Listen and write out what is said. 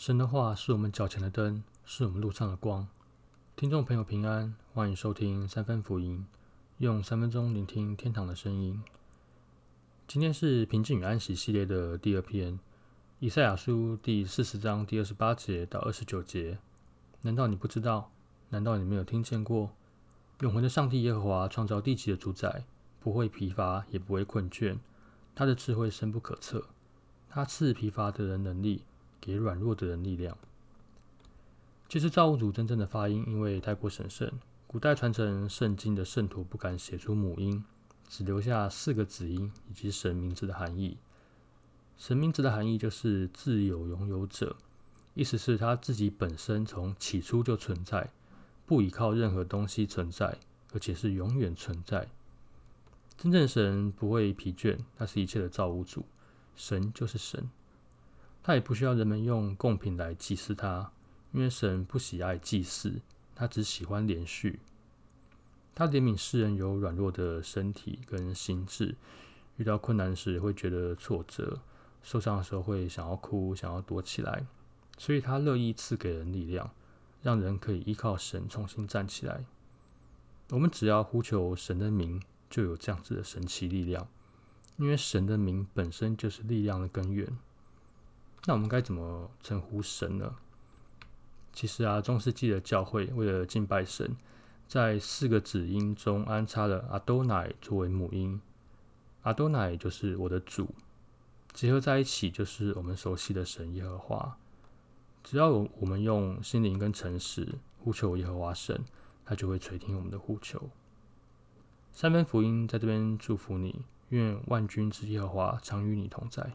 神的话是我们脚前的灯，是我们路上的光。听众朋友平安，欢迎收听三分福音，用三分钟聆听天堂的声音。今天是平静与安息系列的第二篇，以赛亚书第四十章第二十八节到二十九节。难道你不知道？难道你没有听见过？永恒的上帝耶和华创造地级的主宰，不会疲乏，也不会困倦。他的智慧深不可测，他赐疲乏的人能力。给软弱的人力量。其实造物主真正的发音，因为太过神圣，古代传承圣经的圣徒不敢写出母音，只留下四个子音以及神名字的含义。神名字的含义就是自有拥有者，意思是他自己本身从起初就存在，不依靠任何东西存在，而且是永远存在。真正神不会疲倦，那是一切的造物主，神就是神。他也不需要人们用贡品来祭祀他，因为神不喜爱祭祀，他只喜欢连续。他怜悯世人有软弱的身体跟心智，遇到困难时会觉得挫折，受伤的时候会想要哭，想要躲起来，所以他乐意赐给人力量，让人可以依靠神重新站起来。我们只要呼求神的名，就有这样子的神奇力量，因为神的名本身就是力量的根源。那我们该怎么称呼神呢？其实啊，中世纪的教会为了敬拜神，在四个子音中安插了阿多乃作为母音，阿多乃就是我的主，结合在一起就是我们熟悉的神耶和华。只要我我们用心灵跟诚实呼求耶和华神，他就会垂听我们的呼求。三分福音在这边祝福你，愿万军之耶和华常与你同在。